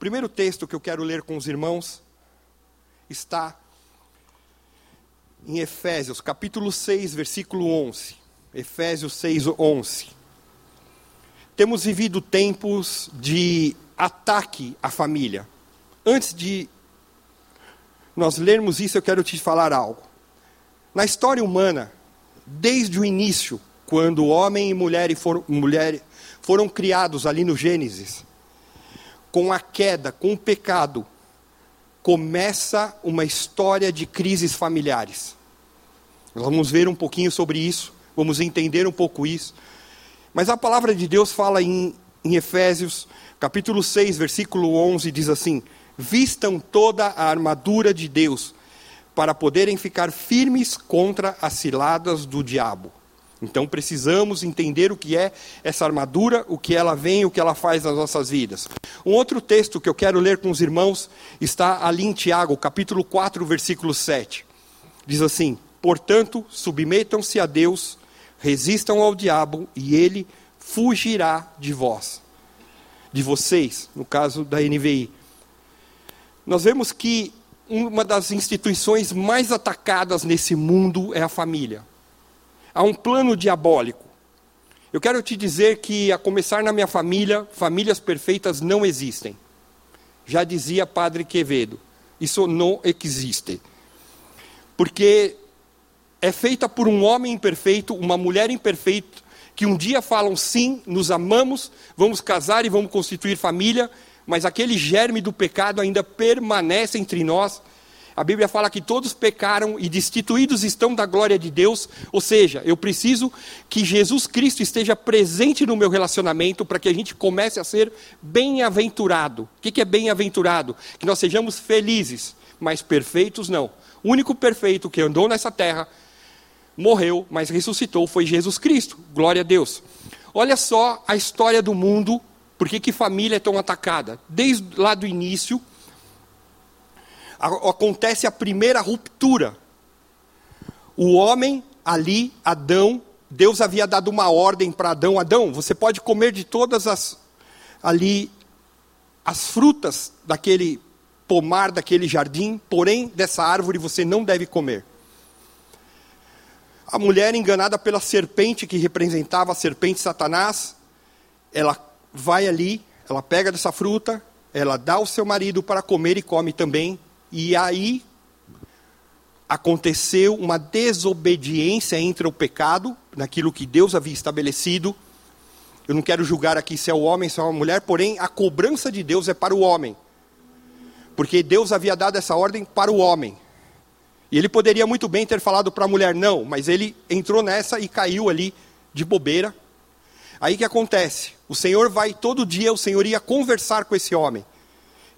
Primeiro texto que eu quero ler com os irmãos está em Efésios, capítulo 6, versículo 11. Efésios 6, 11. Temos vivido tempos de ataque à família. Antes de nós lermos isso, eu quero te falar algo. Na história humana, desde o início, quando homem e mulher foram, mulher foram criados ali no Gênesis, com a queda, com o pecado, começa uma história de crises familiares. Vamos ver um pouquinho sobre isso, vamos entender um pouco isso. Mas a palavra de Deus fala em, em Efésios, capítulo 6, versículo 11, diz assim: Vistam toda a armadura de Deus, para poderem ficar firmes contra as ciladas do diabo. Então precisamos entender o que é essa armadura, o que ela vem, o que ela faz nas nossas vidas. Um outro texto que eu quero ler com os irmãos está ali em Tiago, capítulo 4, versículo 7. Diz assim: Portanto, submetam-se a Deus, resistam ao diabo e ele fugirá de vós. De vocês, no caso da NVI. Nós vemos que uma das instituições mais atacadas nesse mundo é a família há um plano diabólico. Eu quero te dizer que, a começar na minha família, famílias perfeitas não existem. Já dizia Padre Quevedo, isso não existe. Porque é feita por um homem imperfeito, uma mulher imperfeita, que um dia falam sim, nos amamos, vamos casar e vamos constituir família, mas aquele germe do pecado ainda permanece entre nós a Bíblia fala que todos pecaram e destituídos estão da glória de Deus, ou seja, eu preciso que Jesus Cristo esteja presente no meu relacionamento para que a gente comece a ser bem-aventurado. O que é bem-aventurado? Que nós sejamos felizes, mas perfeitos não. O único perfeito que andou nessa terra morreu, mas ressuscitou foi Jesus Cristo. Glória a Deus. Olha só a história do mundo, por que, que família é tão atacada? Desde lá do início, acontece a primeira ruptura. O homem ali, Adão, Deus havia dado uma ordem para Adão: Adão, você pode comer de todas as ali as frutas daquele pomar, daquele jardim, porém dessa árvore você não deve comer. A mulher enganada pela serpente que representava a serpente Satanás, ela vai ali, ela pega dessa fruta, ela dá ao seu marido para comer e come também, e aí aconteceu uma desobediência entre o pecado, naquilo que Deus havia estabelecido. Eu não quero julgar aqui se é o homem, se é uma mulher, porém a cobrança de Deus é para o homem. Porque Deus havia dado essa ordem para o homem. E ele poderia muito bem ter falado para a mulher não, mas ele entrou nessa e caiu ali de bobeira. Aí que acontece? O Senhor vai todo dia, o Senhor ia conversar com esse homem.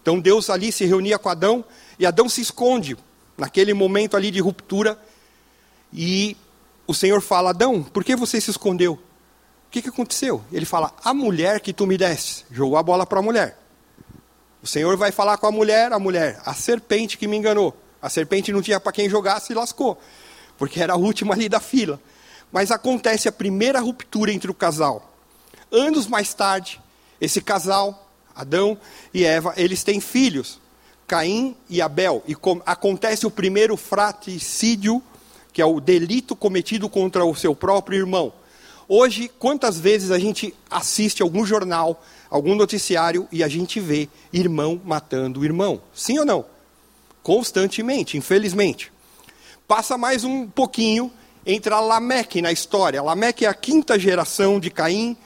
Então Deus ali se reunia com Adão e Adão se esconde naquele momento ali de ruptura. E o Senhor fala: Adão, por que você se escondeu? O que, que aconteceu? Ele fala: A mulher que tu me deste. Jogou a bola para a mulher. O Senhor vai falar com a mulher, a mulher, a serpente que me enganou. A serpente não tinha para quem jogar, se lascou, porque era a última ali da fila. Mas acontece a primeira ruptura entre o casal. Anos mais tarde, esse casal, Adão e Eva, eles têm filhos. Caim e Abel, e acontece o primeiro fratricídio, que é o delito cometido contra o seu próprio irmão. Hoje, quantas vezes a gente assiste algum jornal, algum noticiário e a gente vê irmão matando irmão? Sim ou não? Constantemente, infelizmente. Passa mais um pouquinho, entra Lameque na história. Lameque é a quinta geração de Caim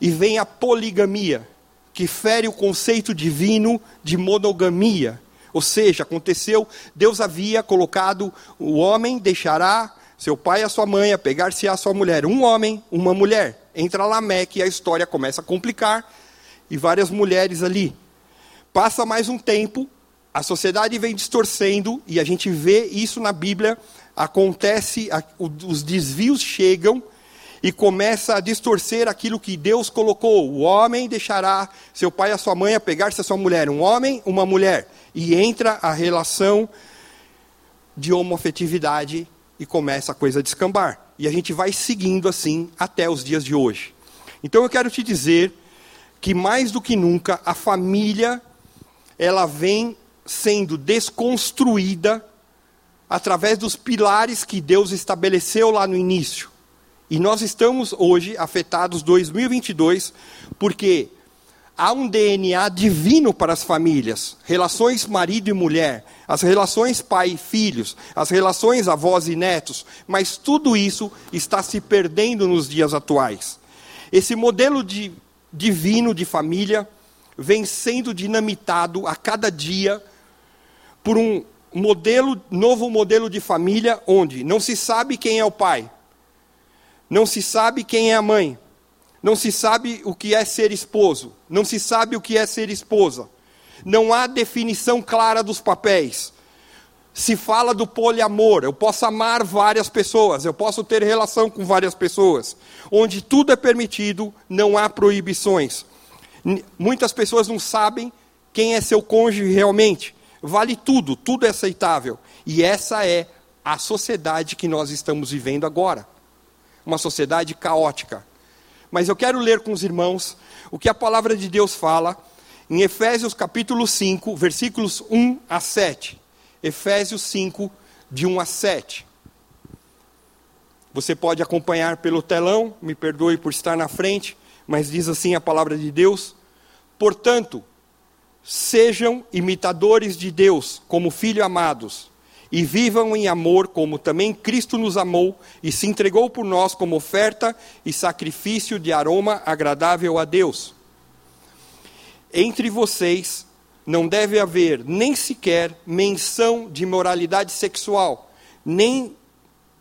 e vem a poligamia que fere o conceito divino de monogamia. Ou seja, aconteceu, Deus havia colocado o homem deixará seu pai e a sua mãe, a pegar-se a sua mulher. Um homem, uma mulher. Entra Lameque e a história começa a complicar, e várias mulheres ali. Passa mais um tempo, a sociedade vem distorcendo, e a gente vê isso na Bíblia, acontece, os desvios chegam e começa a distorcer aquilo que Deus colocou. O homem deixará seu pai e a sua mãe a pegar-se a sua mulher, um homem, uma mulher, e entra a relação de homoafetividade e começa a coisa a descambar. E a gente vai seguindo assim até os dias de hoje. Então eu quero te dizer que mais do que nunca a família ela vem sendo desconstruída através dos pilares que Deus estabeleceu lá no início. E nós estamos hoje afetados 2022 porque há um DNA divino para as famílias, relações marido e mulher, as relações pai e filhos, as relações avós e netos, mas tudo isso está se perdendo nos dias atuais. Esse modelo de, divino de família vem sendo dinamitado a cada dia por um modelo, novo modelo de família onde não se sabe quem é o pai, não se sabe quem é a mãe, não se sabe o que é ser esposo, não se sabe o que é ser esposa. Não há definição clara dos papéis. Se fala do poliamor, eu posso amar várias pessoas, eu posso ter relação com várias pessoas, onde tudo é permitido, não há proibições. Muitas pessoas não sabem quem é seu cônjuge realmente vale tudo, tudo é aceitável. E essa é a sociedade que nós estamos vivendo agora. Uma sociedade caótica. Mas eu quero ler com os irmãos o que a palavra de Deus fala em Efésios capítulo 5, versículos 1 a 7. Efésios 5, de 1 a 7. Você pode acompanhar pelo telão, me perdoe por estar na frente, mas diz assim a palavra de Deus: Portanto, Sejam imitadores de Deus como filhos amados, e vivam em amor, como também Cristo nos amou e se entregou por nós como oferta e sacrifício de aroma agradável a Deus. Entre vocês não deve haver nem sequer menção de moralidade sexual, nem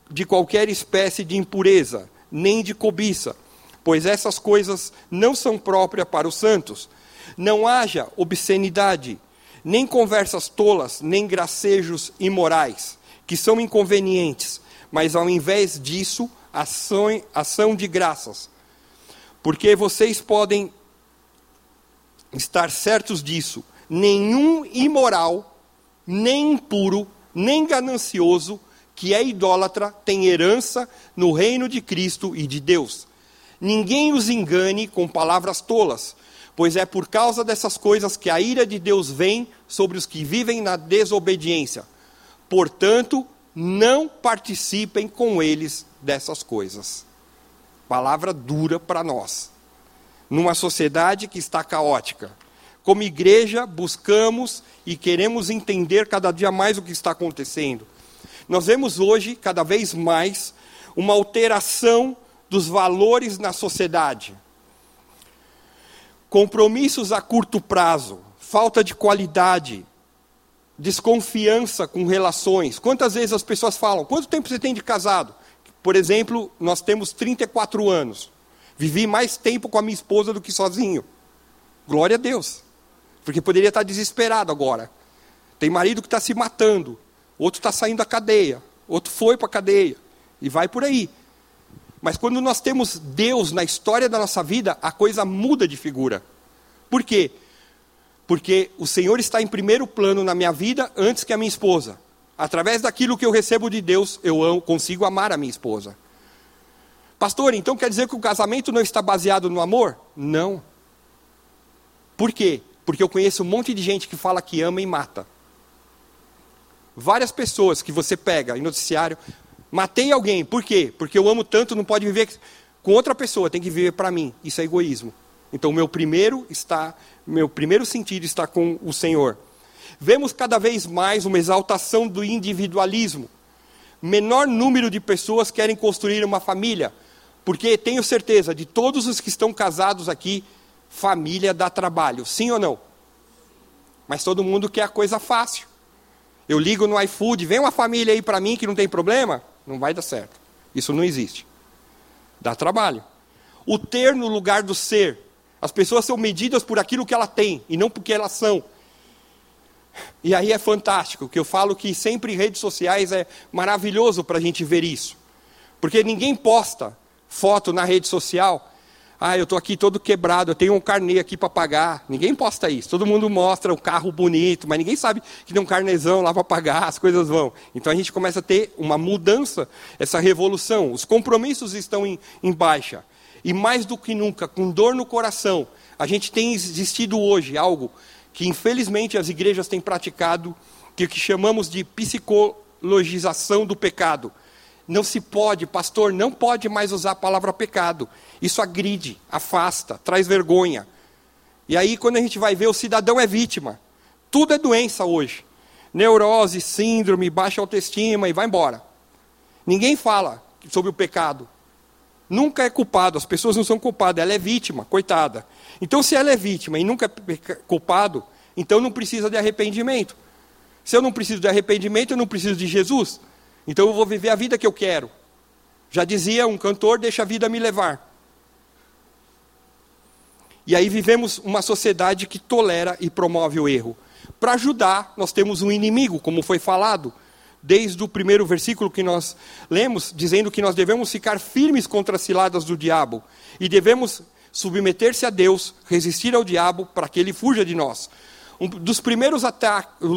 de qualquer espécie de impureza, nem de cobiça, pois essas coisas não são próprias para os santos não haja obscenidade, nem conversas tolas, nem gracejos imorais, que são inconvenientes, mas ao invés disso, ação, ação de graças. Porque vocês podem estar certos disso: nenhum imoral, nem impuro, nem ganancioso, que é idólatra, tem herança no reino de Cristo e de Deus. Ninguém os engane com palavras tolas pois é por causa dessas coisas que a ira de Deus vem sobre os que vivem na desobediência. Portanto, não participem com eles dessas coisas. Palavra dura para nós. Numa sociedade que está caótica. Como igreja, buscamos e queremos entender cada dia mais o que está acontecendo. Nós vemos hoje, cada vez mais, uma alteração dos valores na sociedade compromissos a curto prazo, falta de qualidade, desconfiança com relações. Quantas vezes as pessoas falam: quanto tempo você tem de casado? Por exemplo, nós temos 34 anos. Vivi mais tempo com a minha esposa do que sozinho. Glória a Deus. Porque poderia estar desesperado agora. Tem marido que está se matando, outro está saindo da cadeia, outro foi para a cadeia, e vai por aí. Mas quando nós temos Deus na história da nossa vida, a coisa muda de figura. Por quê? Porque o Senhor está em primeiro plano na minha vida antes que a minha esposa. Através daquilo que eu recebo de Deus, eu consigo amar a minha esposa. Pastor, então quer dizer que o casamento não está baseado no amor? Não. Por quê? Porque eu conheço um monte de gente que fala que ama e mata. Várias pessoas que você pega em noticiário, Matei alguém, por quê? Porque eu amo tanto, não pode viver com outra pessoa, tem que viver para mim. Isso é egoísmo. Então, meu primeiro está, meu primeiro sentido está com o Senhor. Vemos cada vez mais uma exaltação do individualismo. Menor número de pessoas querem construir uma família, porque tenho certeza de todos os que estão casados aqui, família dá trabalho, sim ou não? Mas todo mundo quer a coisa fácil. Eu ligo no iFood, vem uma família aí para mim que não tem problema. Não vai dar certo. Isso não existe. Dá trabalho. O ter no lugar do ser. As pessoas são medidas por aquilo que ela tem e não porque elas são. E aí é fantástico, que eu falo que sempre redes sociais é maravilhoso para a gente ver isso. Porque ninguém posta foto na rede social. Ah, eu estou aqui todo quebrado, eu tenho um carnê aqui para pagar. Ninguém posta isso. Todo mundo mostra o carro bonito, mas ninguém sabe que tem um carnezão lá para pagar, as coisas vão. Então a gente começa a ter uma mudança, essa revolução. Os compromissos estão em, em baixa. E mais do que nunca, com dor no coração, a gente tem existido hoje algo que infelizmente as igrejas têm praticado, que, que chamamos de psicologização do pecado. Não se pode, pastor, não pode mais usar a palavra pecado. Isso agride, afasta, traz vergonha. E aí, quando a gente vai ver, o cidadão é vítima. Tudo é doença hoje. Neurose, síndrome, baixa autoestima e vai embora. Ninguém fala sobre o pecado. Nunca é culpado, as pessoas não são culpadas, ela é vítima, coitada. Então, se ela é vítima e nunca é culpado, então não precisa de arrependimento. Se eu não preciso de arrependimento, eu não preciso de Jesus. Então eu vou viver a vida que eu quero. Já dizia um cantor: deixa a vida me levar. E aí vivemos uma sociedade que tolera e promove o erro. Para ajudar, nós temos um inimigo, como foi falado, desde o primeiro versículo que nós lemos, dizendo que nós devemos ficar firmes contra as ciladas do diabo e devemos submeter-se a Deus, resistir ao diabo para que ele fuja de nós. Um dos primeiros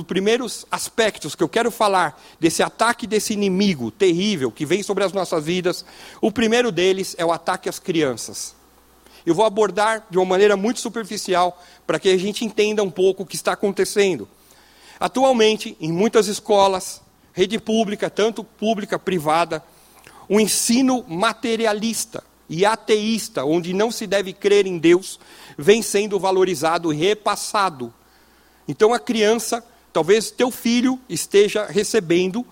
primeiros aspectos que eu quero falar desse ataque desse inimigo terrível que vem sobre as nossas vidas, o primeiro deles é o ataque às crianças. Eu vou abordar de uma maneira muito superficial para que a gente entenda um pouco o que está acontecendo. Atualmente, em muitas escolas, rede pública, tanto pública, privada, o ensino materialista e ateísta, onde não se deve crer em Deus, vem sendo valorizado e repassado. Então a criança, talvez teu filho esteja recebendo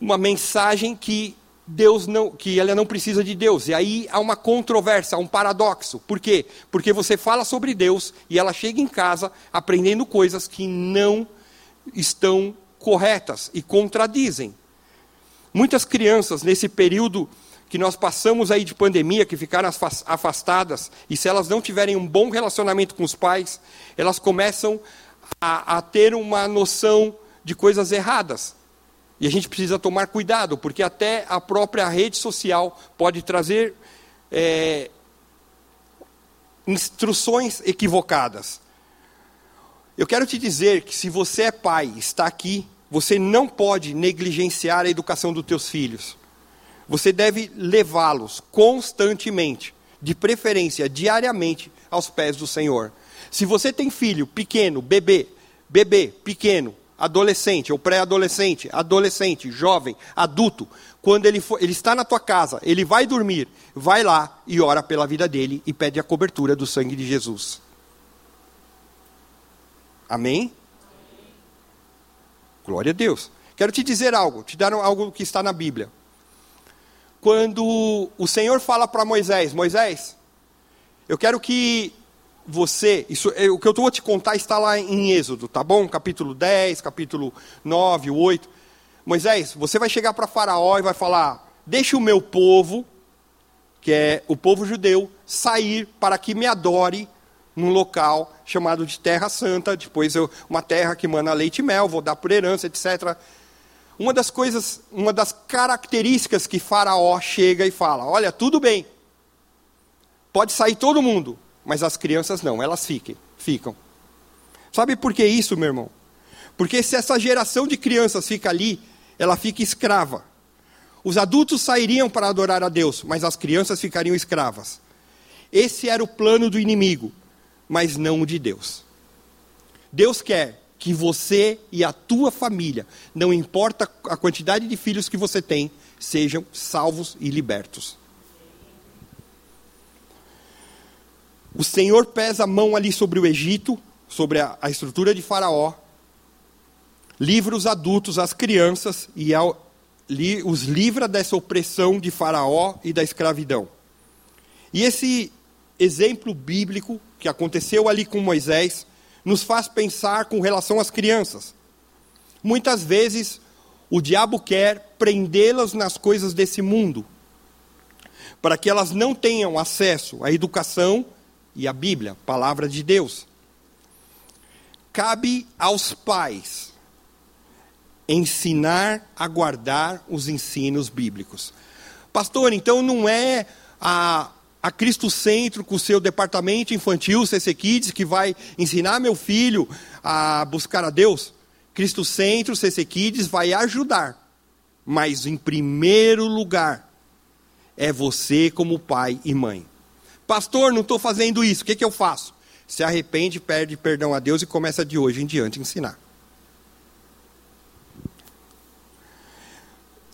uma mensagem que Deus não, que ela não precisa de Deus. E aí há uma controvérsia, um paradoxo. Por quê? Porque você fala sobre Deus e ela chega em casa aprendendo coisas que não estão corretas e contradizem. Muitas crianças nesse período que nós passamos aí de pandemia, que ficaram afastadas, e se elas não tiverem um bom relacionamento com os pais, elas começam a, a ter uma noção de coisas erradas. E a gente precisa tomar cuidado, porque até a própria rede social pode trazer é, instruções equivocadas. Eu quero te dizer que se você é pai, está aqui, você não pode negligenciar a educação dos teus filhos. Você deve levá-los constantemente, de preferência diariamente, aos pés do Senhor. Se você tem filho pequeno, bebê, bebê, pequeno, adolescente ou pré-adolescente, adolescente, jovem, adulto, quando ele, for, ele está na tua casa, ele vai dormir, vai lá e ora pela vida dele e pede a cobertura do sangue de Jesus. Amém? Glória a Deus. Quero te dizer algo, te dar algo que está na Bíblia quando o Senhor fala para Moisés: Moisés, eu quero que você, isso, é, o que eu vou te contar está lá em Êxodo, tá bom? Capítulo 10, capítulo 9, 8. Moisés, você vai chegar para Faraó e vai falar: Deixe o meu povo, que é o povo judeu, sair para que me adore num local chamado de Terra Santa, depois eu, uma terra que mana leite e mel, vou dar por herança, etc. Uma das coisas, uma das características que Faraó chega e fala: olha, tudo bem, pode sair todo mundo, mas as crianças não, elas fiquem, ficam. Sabe por que isso, meu irmão? Porque se essa geração de crianças fica ali, ela fica escrava. Os adultos sairiam para adorar a Deus, mas as crianças ficariam escravas. Esse era o plano do inimigo, mas não o de Deus. Deus quer que você e a tua família, não importa a quantidade de filhos que você tem, sejam salvos e libertos. O Senhor pesa a mão ali sobre o Egito, sobre a, a estrutura de Faraó, livra os adultos, as crianças e ao, li, os livra dessa opressão de Faraó e da escravidão. E esse exemplo bíblico que aconteceu ali com Moisés nos faz pensar com relação às crianças. Muitas vezes o diabo quer prendê-las nas coisas desse mundo, para que elas não tenham acesso à educação e à Bíblia, palavra de Deus. cabe aos pais ensinar a guardar os ensinos bíblicos. Pastor, então não é a, a Cristo Centro com o seu departamento infantil, CC Kids, que vai ensinar meu filho a buscar a Deus? Cristo Centro, CC Kids vai ajudar. Mas em primeiro lugar, é você como pai e mãe. Pastor, não estou fazendo isso, o que, que eu faço? Se arrepende, perde perdão a Deus e começa de hoje em diante a ensinar.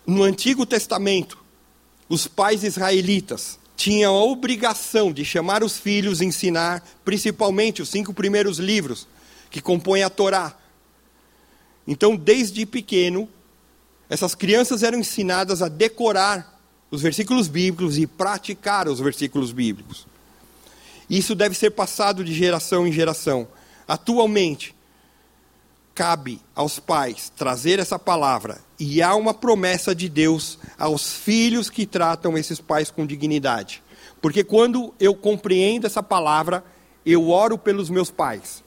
No Antigo Testamento, os pais israelitas tinham a obrigação de chamar os filhos e ensinar, principalmente os cinco primeiros livros que compõem a Torá. Então, desde pequeno, essas crianças eram ensinadas a decorar os versículos bíblicos e praticar os versículos bíblicos. Isso deve ser passado de geração em geração. Atualmente, cabe aos pais trazer essa palavra e há uma promessa de Deus aos filhos que tratam esses pais com dignidade. Porque quando eu compreendo essa palavra, eu oro pelos meus pais.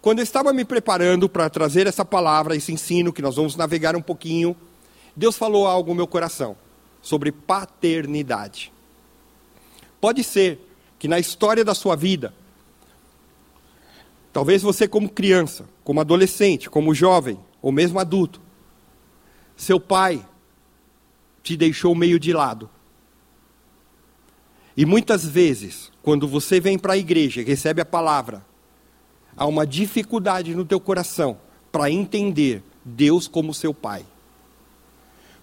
Quando eu estava me preparando para trazer essa palavra, esse ensino, que nós vamos navegar um pouquinho, Deus falou algo no meu coração sobre paternidade. Pode ser que na história da sua vida, talvez você, como criança, como adolescente, como jovem, ou mesmo adulto, seu pai te deixou meio de lado. E muitas vezes, quando você vem para a igreja e recebe a palavra, há uma dificuldade no teu coração para entender Deus como seu pai.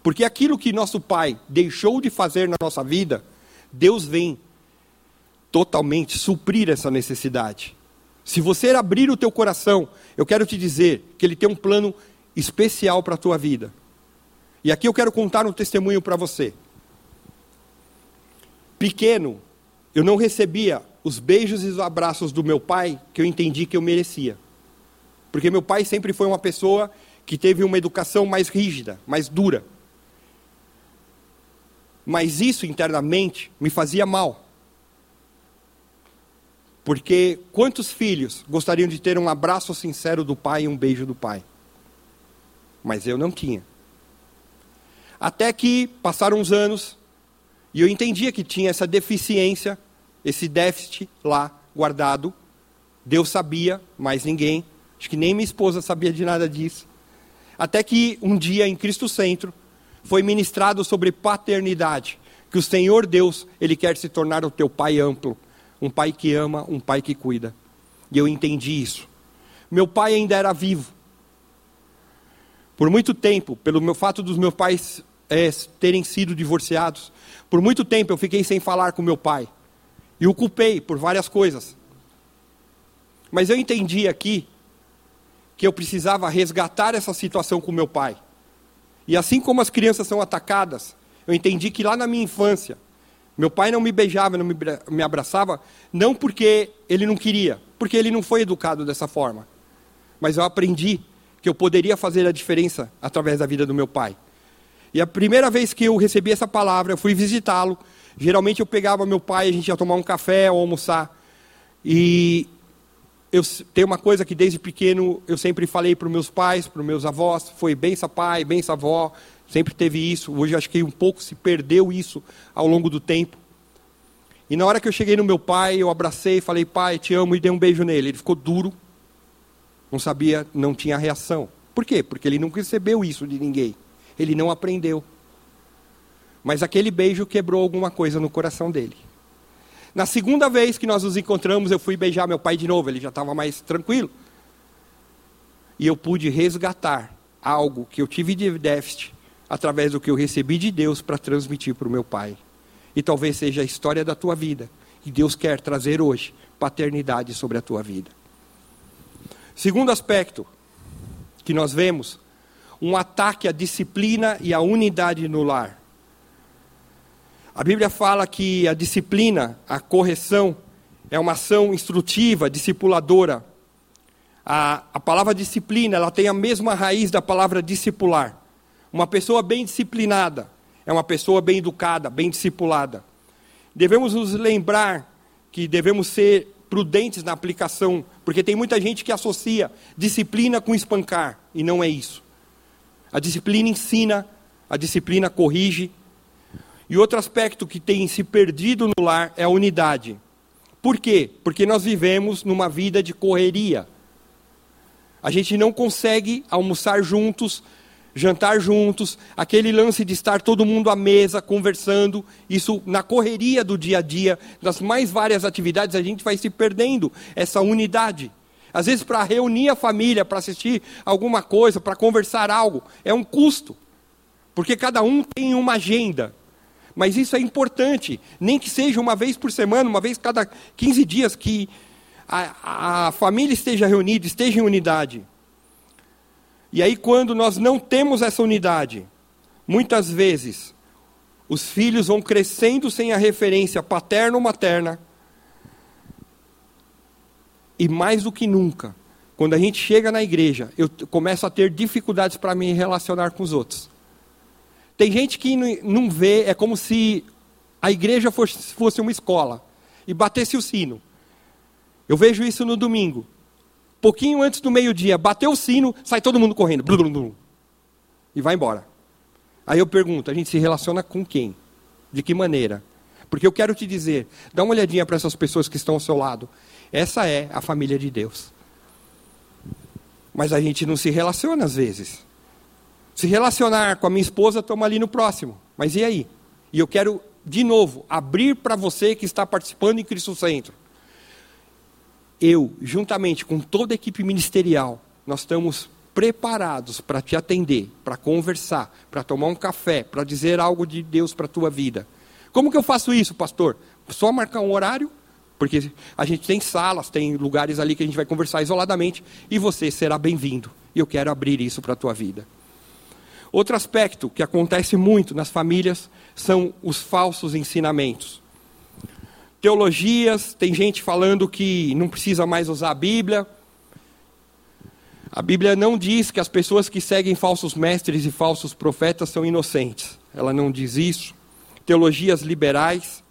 Porque aquilo que nosso pai deixou de fazer na nossa vida, Deus vem totalmente suprir essa necessidade. Se você abrir o teu coração, eu quero te dizer que ele tem um plano especial para a tua vida. E aqui eu quero contar um testemunho para você. Pequeno, eu não recebia os beijos e os abraços do meu pai que eu entendi que eu merecia. Porque meu pai sempre foi uma pessoa que teve uma educação mais rígida, mais dura mas isso internamente me fazia mal. Porque quantos filhos gostariam de ter um abraço sincero do pai e um beijo do pai? Mas eu não tinha. Até que passaram uns anos e eu entendia que tinha essa deficiência, esse déficit lá guardado. Deus sabia, mas ninguém. Acho que nem minha esposa sabia de nada disso. Até que um dia em Cristo Centro, foi ministrado sobre paternidade, que o Senhor Deus, ele quer se tornar o teu pai amplo, um pai que ama, um pai que cuida. E eu entendi isso. Meu pai ainda era vivo. Por muito tempo, pelo meu fato dos meus pais é, terem sido divorciados, por muito tempo eu fiquei sem falar com meu pai. E o culpei por várias coisas. Mas eu entendi aqui que eu precisava resgatar essa situação com meu pai. E assim como as crianças são atacadas, eu entendi que lá na minha infância, meu pai não me beijava, não me abraçava, não porque ele não queria, porque ele não foi educado dessa forma. Mas eu aprendi que eu poderia fazer a diferença através da vida do meu pai. E a primeira vez que eu recebi essa palavra, eu fui visitá-lo. Geralmente eu pegava meu pai, a gente ia tomar um café ou almoçar. E eu tenho uma coisa que desde pequeno eu sempre falei para os meus pais, para os meus avós, foi bença pai, bença avó, sempre teve isso. Hoje acho que um pouco se perdeu isso ao longo do tempo. E na hora que eu cheguei no meu pai, eu abracei, falei, pai, te amo, e dei um beijo nele. Ele ficou duro, não sabia, não tinha reação. Por quê? Porque ele não recebeu isso de ninguém. Ele não aprendeu. Mas aquele beijo quebrou alguma coisa no coração dele. Na segunda vez que nós nos encontramos, eu fui beijar meu pai de novo, ele já estava mais tranquilo. E eu pude resgatar algo que eu tive de déficit através do que eu recebi de Deus para transmitir para o meu pai. E talvez seja a história da tua vida. E Deus quer trazer hoje paternidade sobre a tua vida. Segundo aspecto que nós vemos, um ataque à disciplina e à unidade no lar. A Bíblia fala que a disciplina, a correção, é uma ação instrutiva, discipuladora. A, a palavra disciplina, ela tem a mesma raiz da palavra discipular. Uma pessoa bem disciplinada é uma pessoa bem educada, bem discipulada. Devemos nos lembrar que devemos ser prudentes na aplicação, porque tem muita gente que associa disciplina com espancar, e não é isso. A disciplina ensina, a disciplina corrige. E outro aspecto que tem se perdido no lar é a unidade. Por quê? Porque nós vivemos numa vida de correria. A gente não consegue almoçar juntos, jantar juntos, aquele lance de estar todo mundo à mesa conversando, isso na correria do dia a dia, das mais várias atividades, a gente vai se perdendo essa unidade. Às vezes, para reunir a família, para assistir alguma coisa, para conversar algo, é um custo, porque cada um tem uma agenda. Mas isso é importante, nem que seja uma vez por semana, uma vez cada 15 dias, que a, a família esteja reunida, esteja em unidade. E aí, quando nós não temos essa unidade, muitas vezes os filhos vão crescendo sem a referência paterna ou materna. E mais do que nunca, quando a gente chega na igreja, eu começo a ter dificuldades para me relacionar com os outros. Tem gente que não vê, é como se a igreja fosse uma escola e batesse o sino. Eu vejo isso no domingo pouquinho antes do meio-dia, bateu o sino, sai todo mundo correndo. Blum, blum, e vai embora. Aí eu pergunto: a gente se relaciona com quem? De que maneira? Porque eu quero te dizer, dá uma olhadinha para essas pessoas que estão ao seu lado. Essa é a família de Deus. Mas a gente não se relaciona às vezes. Se relacionar com a minha esposa, estamos ali no próximo. Mas e aí? E eu quero, de novo, abrir para você que está participando em Cristo Centro eu, juntamente com toda a equipe ministerial, nós estamos preparados para te atender, para conversar, para tomar um café, para dizer algo de Deus para a tua vida. Como que eu faço isso, pastor? Só marcar um horário, porque a gente tem salas, tem lugares ali que a gente vai conversar isoladamente, e você será bem-vindo. E eu quero abrir isso para a tua vida. Outro aspecto que acontece muito nas famílias são os falsos ensinamentos teologias, tem gente falando que não precisa mais usar a Bíblia. A Bíblia não diz que as pessoas que seguem falsos mestres e falsos profetas são inocentes. Ela não diz isso. Teologias liberais,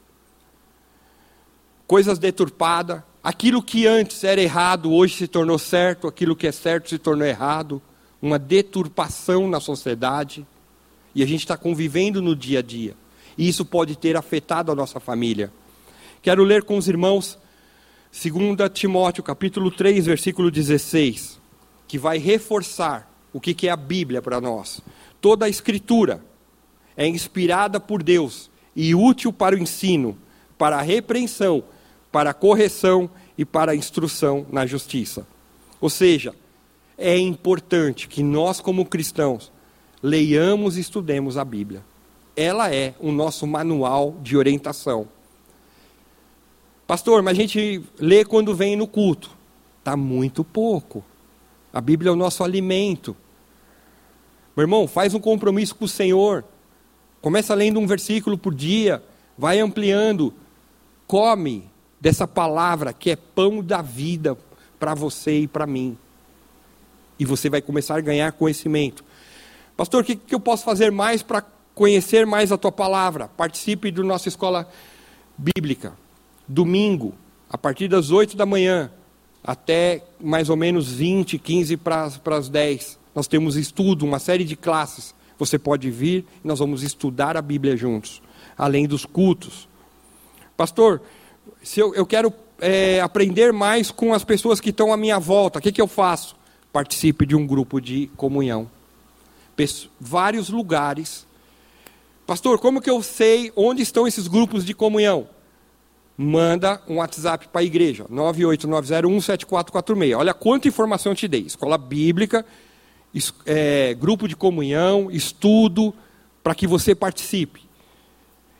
coisas deturpadas. Aquilo que antes era errado, hoje se tornou certo. Aquilo que é certo se tornou errado. Uma deturpação na sociedade. E a gente está convivendo no dia a dia. E isso pode ter afetado a nossa família. Quero ler com os irmãos 2 Timóteo, capítulo 3, versículo 16, que vai reforçar o que é a Bíblia para nós. Toda a Escritura é inspirada por Deus e útil para o ensino, para a repreensão, para a correção e para a instrução na justiça. Ou seja, é importante que nós, como cristãos, leiamos e estudemos a Bíblia. Ela é o nosso manual de orientação. Pastor, mas a gente lê quando vem no culto. Está muito pouco. A Bíblia é o nosso alimento. Meu irmão, faz um compromisso com o Senhor. Começa lendo um versículo por dia. Vai ampliando. Come dessa palavra que é pão da vida para você e para mim. E você vai começar a ganhar conhecimento. Pastor, o que, que eu posso fazer mais para conhecer mais a tua palavra? Participe da nossa escola bíblica domingo, a partir das 8 da manhã até mais ou menos 20, 15 para, as 10. Nós temos estudo, uma série de classes. Você pode vir e nós vamos estudar a Bíblia juntos, além dos cultos. Pastor, se eu, eu quero é, aprender mais com as pessoas que estão à minha volta, o que, que eu faço? Participe de um grupo de comunhão. vários lugares. Pastor, como que eu sei onde estão esses grupos de comunhão? manda um WhatsApp para a igreja, 989017446. Olha quanta informação eu te dei. Escola bíblica, é, grupo de comunhão, estudo, para que você participe.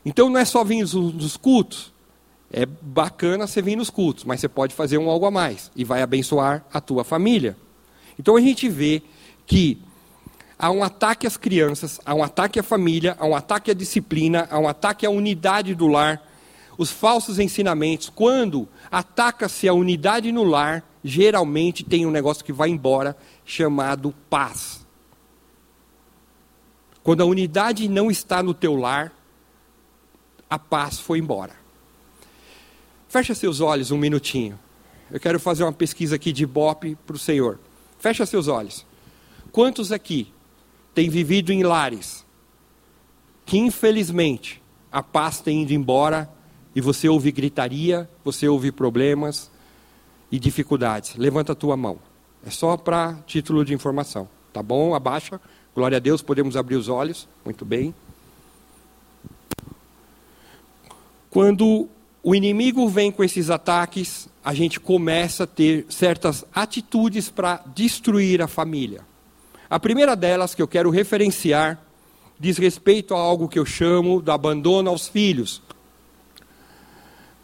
Então não é só vir nos cultos. É bacana você vir nos cultos, mas você pode fazer um algo a mais e vai abençoar a tua família. Então a gente vê que há um ataque às crianças, há um ataque à família, há um ataque à disciplina, há um ataque à unidade do lar os falsos ensinamentos, quando ataca-se a unidade no lar, geralmente tem um negócio que vai embora chamado paz. Quando a unidade não está no teu lar, a paz foi embora. Fecha seus olhos um minutinho. eu quero fazer uma pesquisa aqui de Bop para o Senhor. Fecha seus olhos. Quantos aqui têm vivido em lares que, infelizmente, a paz tem ido embora e você ouve gritaria, você ouve problemas e dificuldades? Levanta a tua mão. É só para título de informação. Tá bom? Abaixa. Glória a Deus, podemos abrir os olhos. Muito bem. Quando o inimigo vem com esses ataques, a gente começa a ter certas atitudes para destruir a família. A primeira delas que eu quero referenciar diz respeito a algo que eu chamo do abandono aos filhos.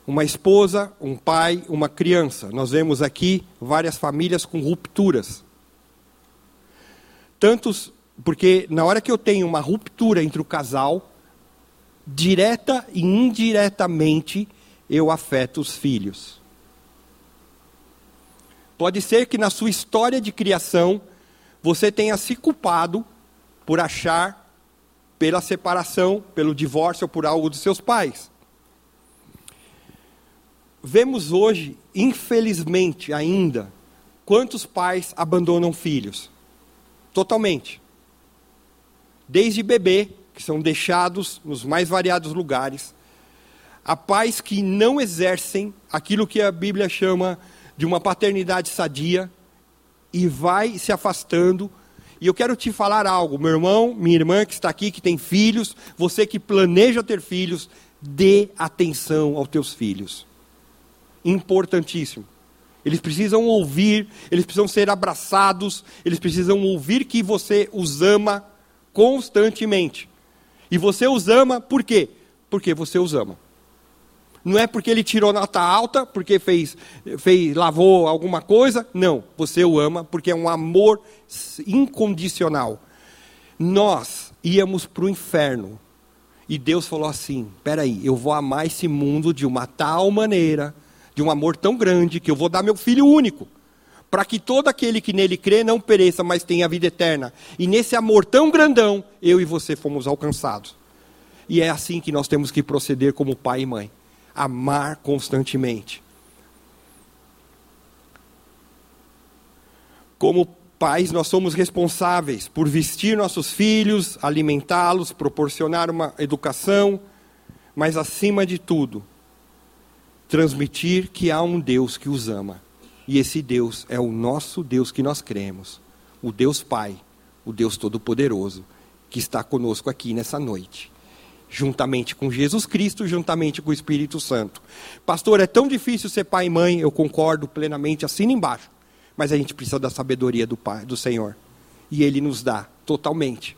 Uma esposa, um pai, uma criança. Nós vemos aqui várias famílias com rupturas. Tantos, porque na hora que eu tenho uma ruptura entre o casal, direta e indiretamente, eu afeto os filhos. Pode ser que na sua história de criação você tenha se culpado por achar pela separação, pelo divórcio ou por algo dos seus pais. Vemos hoje, infelizmente ainda, quantos pais abandonam filhos? Totalmente. Desde bebê, que são deixados nos mais variados lugares, a pais que não exercem aquilo que a Bíblia chama de uma paternidade sadia e vai se afastando. E eu quero te falar algo, meu irmão, minha irmã que está aqui, que tem filhos, você que planeja ter filhos, dê atenção aos teus filhos. Importantíssimo. Eles precisam ouvir, eles precisam ser abraçados, eles precisam ouvir que você os ama constantemente. E você os ama por quê? Porque você os ama. Não é porque ele tirou nota alta, porque fez, fez, lavou alguma coisa. Não, você o ama porque é um amor incondicional. Nós íamos para o inferno e Deus falou assim: peraí, eu vou amar esse mundo de uma tal maneira, de um amor tão grande que eu vou dar meu filho único, para que todo aquele que nele crê não pereça, mas tenha a vida eterna. E nesse amor tão grandão, eu e você fomos alcançados. E é assim que nós temos que proceder como pai e mãe amar constantemente. Como pais, nós somos responsáveis por vestir nossos filhos, alimentá-los, proporcionar uma educação, mas acima de tudo, transmitir que há um Deus que os ama. E esse Deus é o nosso Deus que nós cremos, o Deus Pai, o Deus Todo-Poderoso, que está conosco aqui nessa noite juntamente com Jesus Cristo, juntamente com o Espírito Santo. Pastor, é tão difícil ser pai e mãe, eu concordo plenamente, assina embaixo. Mas a gente precisa da sabedoria do Pai, do Senhor. E Ele nos dá totalmente.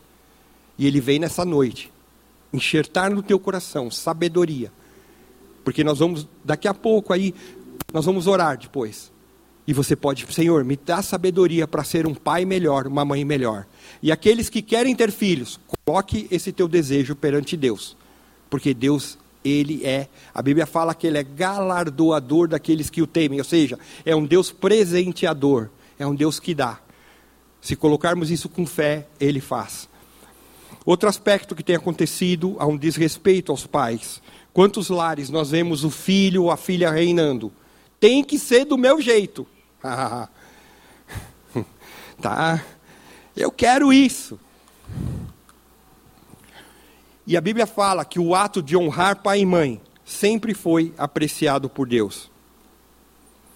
E Ele vem nessa noite enxertar no teu coração sabedoria. Porque nós vamos, daqui a pouco aí, nós vamos orar depois. E você pode, Senhor, me dá sabedoria para ser um pai melhor, uma mãe melhor. E aqueles que querem ter filhos, coloque esse teu desejo perante Deus. Porque Deus, Ele é, a Bíblia fala que Ele é galardoador daqueles que o temem. Ou seja, é um Deus presenteador, é um Deus que dá. Se colocarmos isso com fé, Ele faz. Outro aspecto que tem acontecido há um desrespeito aos pais. Quantos lares nós vemos o filho ou a filha reinando? Tem que ser do meu jeito. tá? Eu quero isso. E a Bíblia fala que o ato de honrar pai e mãe sempre foi apreciado por Deus.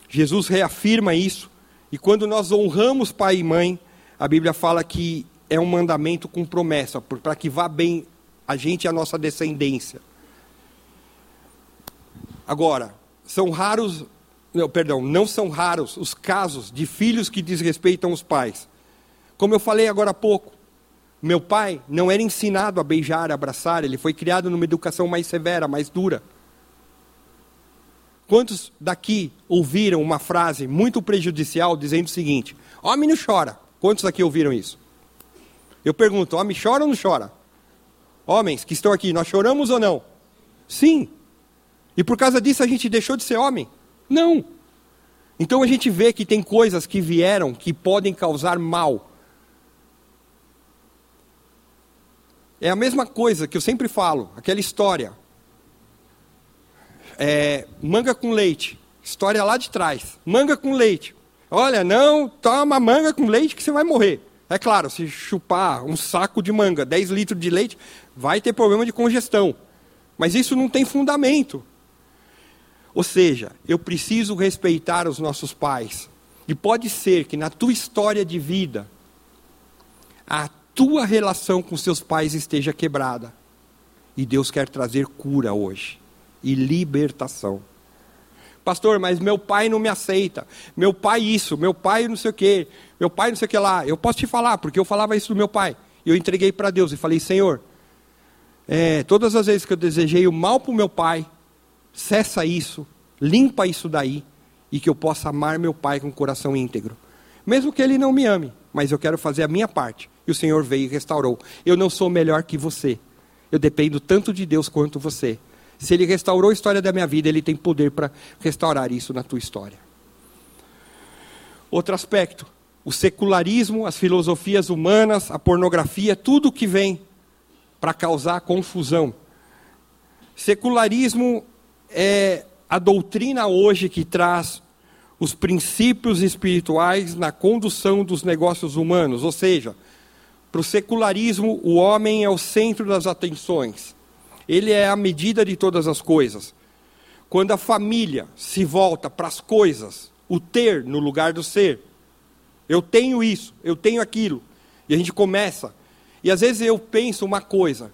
Jesus reafirma isso, e quando nós honramos pai e mãe, a Bíblia fala que é um mandamento com promessa, para que vá bem a gente e a nossa descendência. Agora, são raros, não, perdão, não são raros os casos de filhos que desrespeitam os pais. Como eu falei agora há pouco, meu pai não era ensinado a beijar, a abraçar, ele foi criado numa educação mais severa, mais dura. Quantos daqui ouviram uma frase muito prejudicial dizendo o seguinte: Homem não chora. Quantos aqui ouviram isso? Eu pergunto: Homem chora ou não chora? Homens que estão aqui, nós choramos ou não? Sim. E por causa disso a gente deixou de ser homem? Não. Então a gente vê que tem coisas que vieram que podem causar mal É a mesma coisa que eu sempre falo, aquela história. É, manga com leite História lá de trás. Manga com leite. Olha, não toma manga com leite que você vai morrer. É claro, se chupar um saco de manga, 10 litros de leite, vai ter problema de congestão. Mas isso não tem fundamento. Ou seja, eu preciso respeitar os nossos pais. E pode ser que na tua história de vida, a tua relação com seus pais esteja quebrada. E Deus quer trazer cura hoje e libertação. Pastor, mas meu pai não me aceita. Meu pai isso, meu pai não sei o quê, meu pai não sei o que lá. Eu posso te falar, porque eu falava isso do meu pai. E eu entreguei para Deus e falei, Senhor, é, todas as vezes que eu desejei o mal para o meu pai, cessa isso, limpa isso daí, e que eu possa amar meu pai com coração íntegro. Mesmo que ele não me ame, mas eu quero fazer a minha parte. E o Senhor veio e restaurou. Eu não sou melhor que você. Eu dependo tanto de Deus quanto você. Se Ele restaurou a história da minha vida, Ele tem poder para restaurar isso na tua história. Outro aspecto: o secularismo, as filosofias humanas, a pornografia, tudo que vem para causar confusão. Secularismo é a doutrina hoje que traz os princípios espirituais na condução dos negócios humanos, ou seja, para o secularismo, o homem é o centro das atenções, ele é a medida de todas as coisas. Quando a família se volta para as coisas, o ter no lugar do ser, eu tenho isso, eu tenho aquilo, e a gente começa. E às vezes eu penso uma coisa,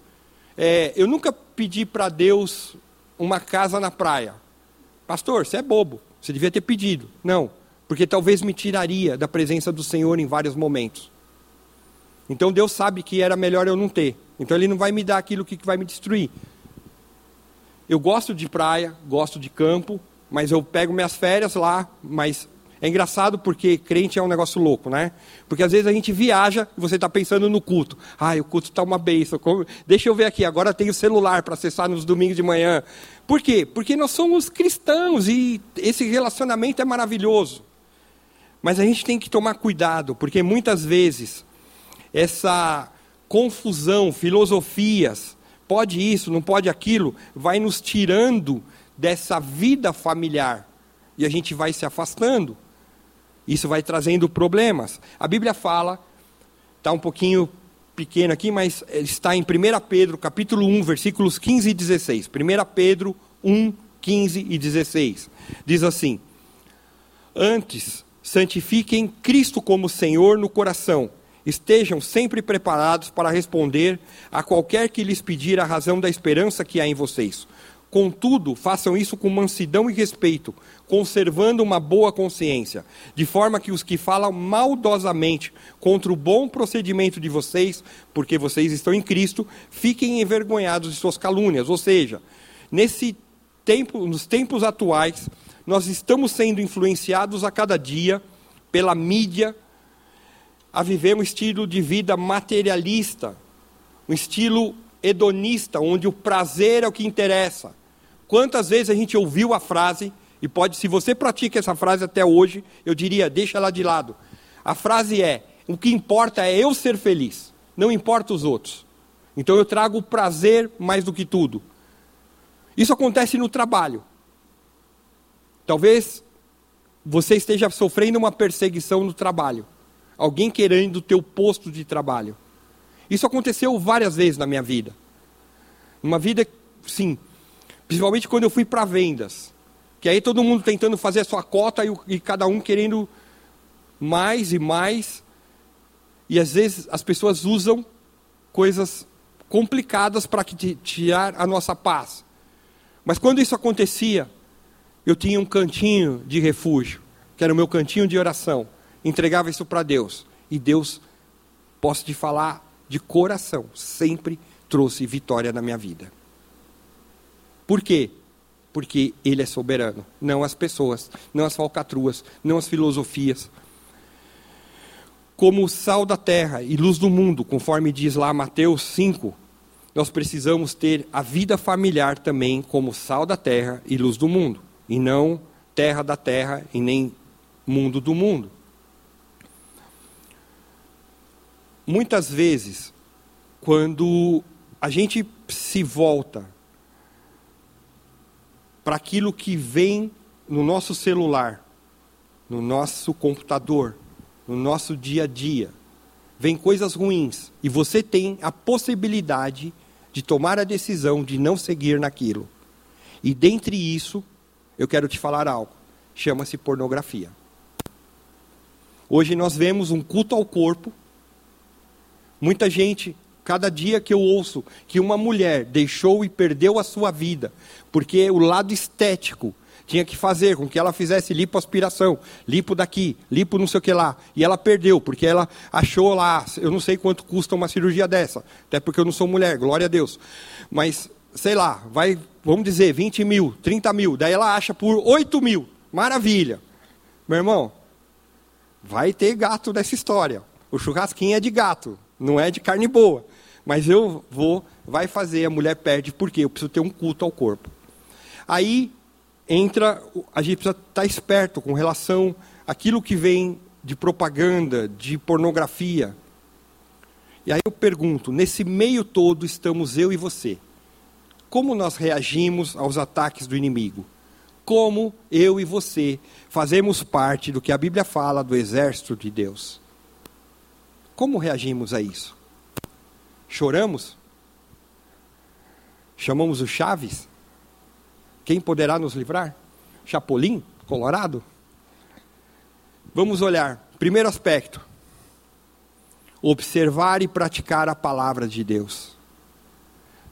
é, eu nunca pedi para Deus uma casa na praia. Pastor, você é bobo, você devia ter pedido. Não, porque talvez me tiraria da presença do Senhor em vários momentos. Então Deus sabe que era melhor eu não ter. Então Ele não vai me dar aquilo que vai me destruir. Eu gosto de praia, gosto de campo, mas eu pego minhas férias lá, mas é engraçado porque crente é um negócio louco, né? Porque às vezes a gente viaja e você está pensando no culto. Ah, o culto está uma bênção. Deixa eu ver aqui, agora tem o celular para acessar nos domingos de manhã. Por quê? Porque nós somos cristãos e esse relacionamento é maravilhoso. Mas a gente tem que tomar cuidado, porque muitas vezes essa confusão, filosofias, pode isso, não pode aquilo, vai nos tirando dessa vida familiar. E a gente vai se afastando. Isso vai trazendo problemas. A Bíblia fala, está um pouquinho pequeno aqui, mas está em 1 Pedro, capítulo 1, versículos 15 e 16. 1 Pedro 1, 15 e 16. Diz assim: Antes, santifiquem Cristo como Senhor no coração. Estejam sempre preparados para responder a qualquer que lhes pedir a razão da esperança que há em vocês Contudo, façam isso com mansidão e respeito, conservando uma boa consciência, de forma que os que falam maldosamente contra o bom procedimento de vocês, porque vocês estão em Cristo, fiquem envergonhados de suas calúnias. Ou seja, nesse tempo, nos tempos atuais, nós estamos sendo influenciados a cada dia pela mídia a viver um estilo de vida materialista, um estilo hedonista, onde o prazer é o que interessa Quantas vezes a gente ouviu a frase, e pode, se você pratica essa frase até hoje, eu diria, deixa ela de lado. A frase é: o que importa é eu ser feliz, não importa os outros. Então eu trago o prazer mais do que tudo. Isso acontece no trabalho. Talvez você esteja sofrendo uma perseguição no trabalho. Alguém querendo o teu posto de trabalho. Isso aconteceu várias vezes na minha vida. Uma vida, sim, Principalmente quando eu fui para vendas. Que aí todo mundo tentando fazer a sua cota e, e cada um querendo mais e mais. E às vezes as pessoas usam coisas complicadas para tirar a nossa paz. Mas quando isso acontecia, eu tinha um cantinho de refúgio, que era o meu cantinho de oração. Entregava isso para Deus. E Deus, posso te falar de coração, sempre trouxe vitória na minha vida. Por quê? Porque ele é soberano, não as pessoas, não as falcatruas, não as filosofias. Como sal da terra e luz do mundo, conforme diz lá Mateus 5, nós precisamos ter a vida familiar também como sal da terra e luz do mundo, e não terra da terra e nem mundo do mundo. Muitas vezes, quando a gente se volta para aquilo que vem no nosso celular, no nosso computador, no nosso dia a dia, vem coisas ruins e você tem a possibilidade de tomar a decisão de não seguir naquilo. E dentre isso, eu quero te falar algo. Chama-se pornografia. Hoje nós vemos um culto ao corpo. Muita gente, cada dia que eu ouço que uma mulher deixou e perdeu a sua vida, porque o lado estético tinha que fazer com que ela fizesse lipoaspiração, lipo daqui, lipo não sei o que lá. E ela perdeu, porque ela achou lá, eu não sei quanto custa uma cirurgia dessa, até porque eu não sou mulher, glória a Deus. Mas, sei lá, vai, vamos dizer, 20 mil, 30 mil, daí ela acha por 8 mil, maravilha. Meu irmão, vai ter gato nessa história. O churrasquinho é de gato, não é de carne boa. Mas eu vou, vai fazer, a mulher perde, porque eu preciso ter um culto ao corpo. Aí entra, a gente precisa estar esperto com relação àquilo que vem de propaganda, de pornografia. E aí eu pergunto, nesse meio todo estamos eu e você. Como nós reagimos aos ataques do inimigo? Como eu e você fazemos parte do que a Bíblia fala do exército de Deus? Como reagimos a isso? Choramos? Chamamos o Chaves? Quem poderá nos livrar? Chapolin, Colorado? Vamos olhar. Primeiro aspecto: observar e praticar a palavra de Deus.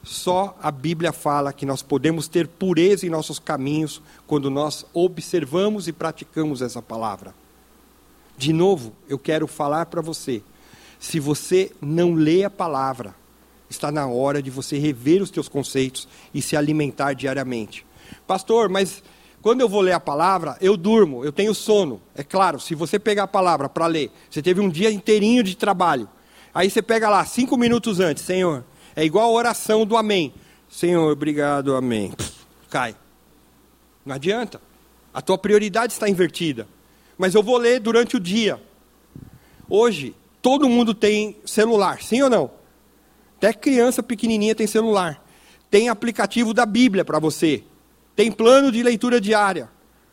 Só a Bíblia fala que nós podemos ter pureza em nossos caminhos quando nós observamos e praticamos essa palavra. De novo, eu quero falar para você: se você não lê a palavra, está na hora de você rever os teus conceitos e se alimentar diariamente. Pastor, mas quando eu vou ler a palavra, eu durmo, eu tenho sono. É claro, se você pegar a palavra para ler, você teve um dia inteirinho de trabalho. Aí você pega lá, cinco minutos antes, Senhor, é igual a oração do Amém. Senhor, obrigado, Amém. Pff, cai. Não adianta. A tua prioridade está invertida. Mas eu vou ler durante o dia. Hoje, todo mundo tem celular, sim ou não? Até criança pequenininha tem celular. Tem aplicativo da Bíblia para você. Tem plano de leitura diária.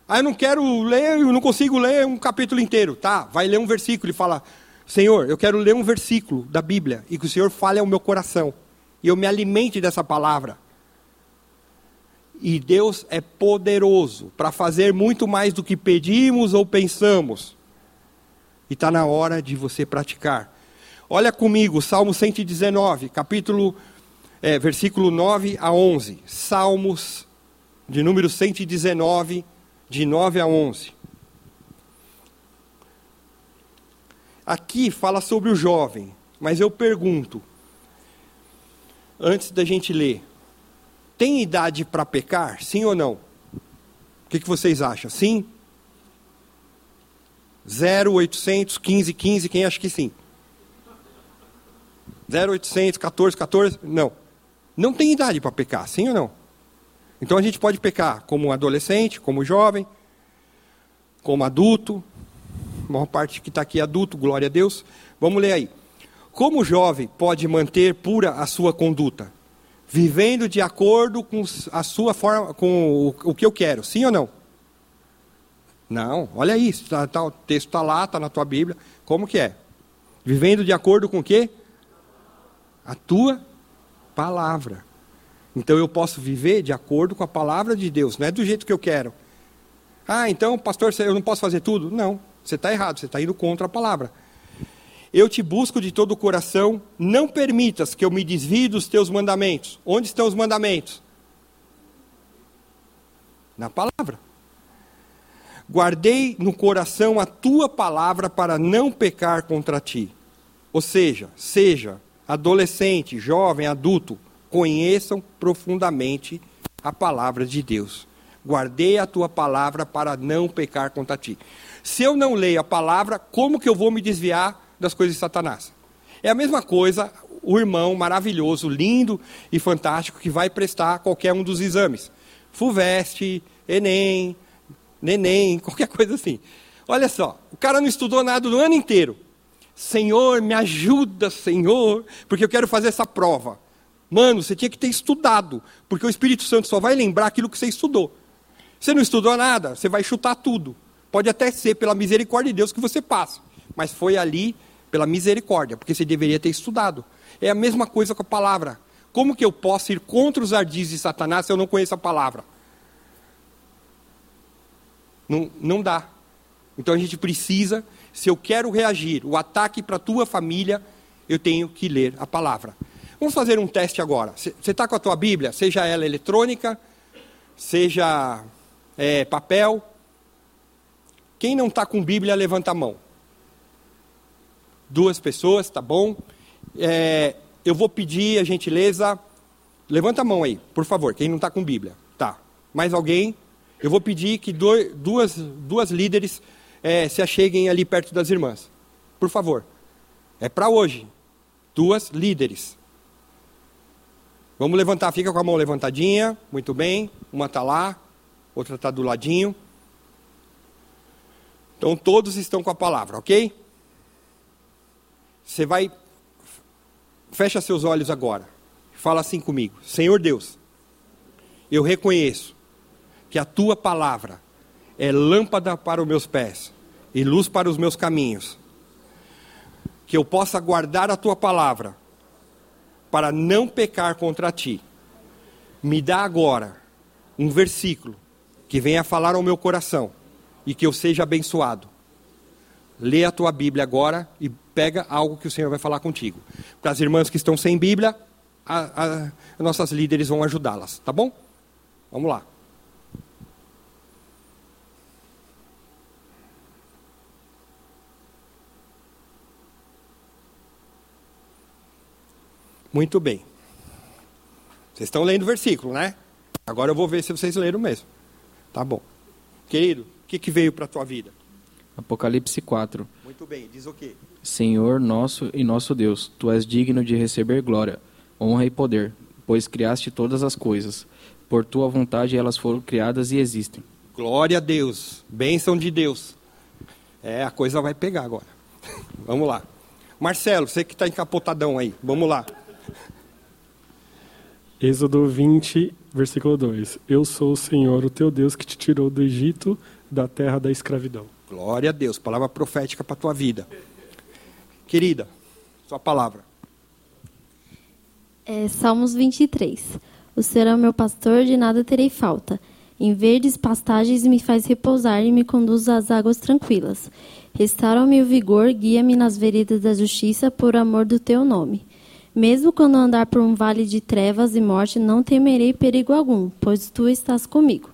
Ah, eu não quero ler, eu não consigo ler um capítulo inteiro. Tá, vai ler um versículo e fala: Senhor, eu quero ler um versículo da Bíblia e que o Senhor fale ao meu coração. E eu me alimente dessa palavra. E Deus é poderoso para fazer muito mais do que pedimos ou pensamos. E está na hora de você praticar. Olha comigo, Salmo 119, capítulo, é, versículo 9 a 11. Salmos de número 119, de 9 a 11. Aqui fala sobre o jovem, mas eu pergunto, antes da gente ler, tem idade para pecar, sim ou não? O que, que vocês acham? Sim? 0800 15 15, quem acha que sim? 0800 14 14, não. Não tem idade para pecar, sim ou não? Então a gente pode pecar como adolescente, como jovem, como adulto. A maior parte que está aqui é adulto, glória a Deus. Vamos ler aí. Como o jovem pode manter pura a sua conduta? Vivendo de acordo com a sua forma, com o, o que eu quero, sim ou não? Não, olha isso, tá, tá, o texto está lá, está na tua Bíblia. Como que é? Vivendo de acordo com o quê? A tua palavra. Então eu posso viver de acordo com a palavra de Deus, não é do jeito que eu quero. Ah, então, pastor, eu não posso fazer tudo? Não, você está errado, você está indo contra a palavra. Eu te busco de todo o coração, não permitas que eu me desvie dos teus mandamentos. Onde estão os mandamentos? Na palavra. Guardei no coração a tua palavra para não pecar contra ti. Ou seja, seja adolescente, jovem, adulto, conheçam profundamente a palavra de Deus. Guardei a tua palavra para não pecar contra ti. Se eu não leio a palavra, como que eu vou me desviar das coisas de Satanás? É a mesma coisa o irmão maravilhoso, lindo e fantástico que vai prestar qualquer um dos exames. FUVEST, ENEM, NENEM, qualquer coisa assim. Olha só, o cara não estudou nada o ano inteiro. Senhor, me ajuda, Senhor, porque eu quero fazer essa prova. Mano, você tinha que ter estudado, porque o Espírito Santo só vai lembrar aquilo que você estudou. Você não estudou nada, você vai chutar tudo. Pode até ser pela misericórdia de Deus que você passa, mas foi ali pela misericórdia, porque você deveria ter estudado. É a mesma coisa com a palavra. Como que eu posso ir contra os ardis de Satanás se eu não conheço a palavra? Não, não dá. Então a gente precisa, se eu quero reagir, o ataque para a tua família, eu tenho que ler a palavra. Vamos fazer um teste agora. Você está com a tua Bíblia, seja ela eletrônica, seja é, papel. Quem não está com Bíblia, levanta a mão. Duas pessoas, tá bom? É, eu vou pedir a gentileza. Levanta a mão aí, por favor, quem não está com Bíblia. Tá. Mais alguém? Eu vou pedir que duas, duas líderes é, se acheguem ali perto das irmãs. Por favor. É para hoje. Duas líderes. Vamos levantar, fica com a mão levantadinha. Muito bem. Uma está lá, outra está do ladinho. Então todos estão com a palavra, ok? Você vai. Fecha seus olhos agora. Fala assim comigo: Senhor Deus, eu reconheço que a tua palavra é lâmpada para os meus pés e luz para os meus caminhos. Que eu possa guardar a tua palavra para não pecar contra ti. Me dá agora um versículo que venha falar ao meu coração e que eu seja abençoado. Lê a tua Bíblia agora e pega algo que o Senhor vai falar contigo. Para as irmãs que estão sem Bíblia, nossas líderes vão ajudá-las, tá bom? Vamos lá. Muito bem. Vocês estão lendo o versículo, né? Agora eu vou ver se vocês leram mesmo. Tá bom. Querido, o que, que veio para a tua vida? Apocalipse 4. Muito bem, diz o quê? Senhor nosso e nosso Deus, tu és digno de receber glória, honra e poder, pois criaste todas as coisas. Por tua vontade elas foram criadas e existem. Glória a Deus, bênção de Deus. É, a coisa vai pegar agora. vamos lá. Marcelo, você que está encapotadão aí, vamos lá. Êxodo 20, versículo 2. Eu sou o Senhor, o teu Deus, que te tirou do Egito, da terra da escravidão. Glória a Deus, palavra profética para a tua vida. Querida, sua palavra. É, Salmos 23. O Senhor é o meu pastor, de nada terei falta. Em verdes pastagens me faz repousar e me conduz às águas tranquilas. Restaura-me o vigor, guia-me nas veredas da justiça, por amor do teu nome. Mesmo quando andar por um vale de trevas e morte, não temerei perigo algum, pois tu estás comigo.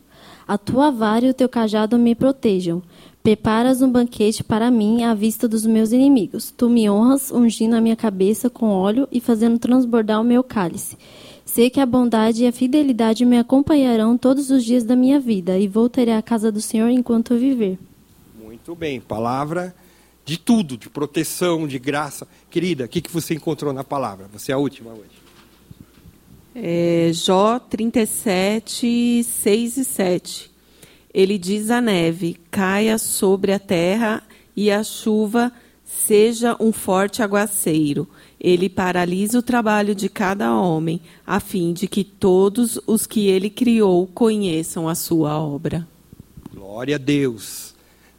A tua vara e o teu cajado me protejam. Preparas um banquete para mim à vista dos meus inimigos. Tu me honras, ungindo a minha cabeça com óleo e fazendo transbordar o meu cálice. Sei que a bondade e a fidelidade me acompanharão todos os dias da minha vida e voltarei à casa do Senhor enquanto eu viver. Muito bem, palavra de tudo, de proteção, de graça. Querida, o que, que você encontrou na palavra? Você é a última hoje. É, Jó 37, 6 e 7. Ele diz à neve: caia sobre a terra e a chuva seja um forte aguaceiro. Ele paralisa o trabalho de cada homem, a fim de que todos os que ele criou conheçam a sua obra. Glória a Deus.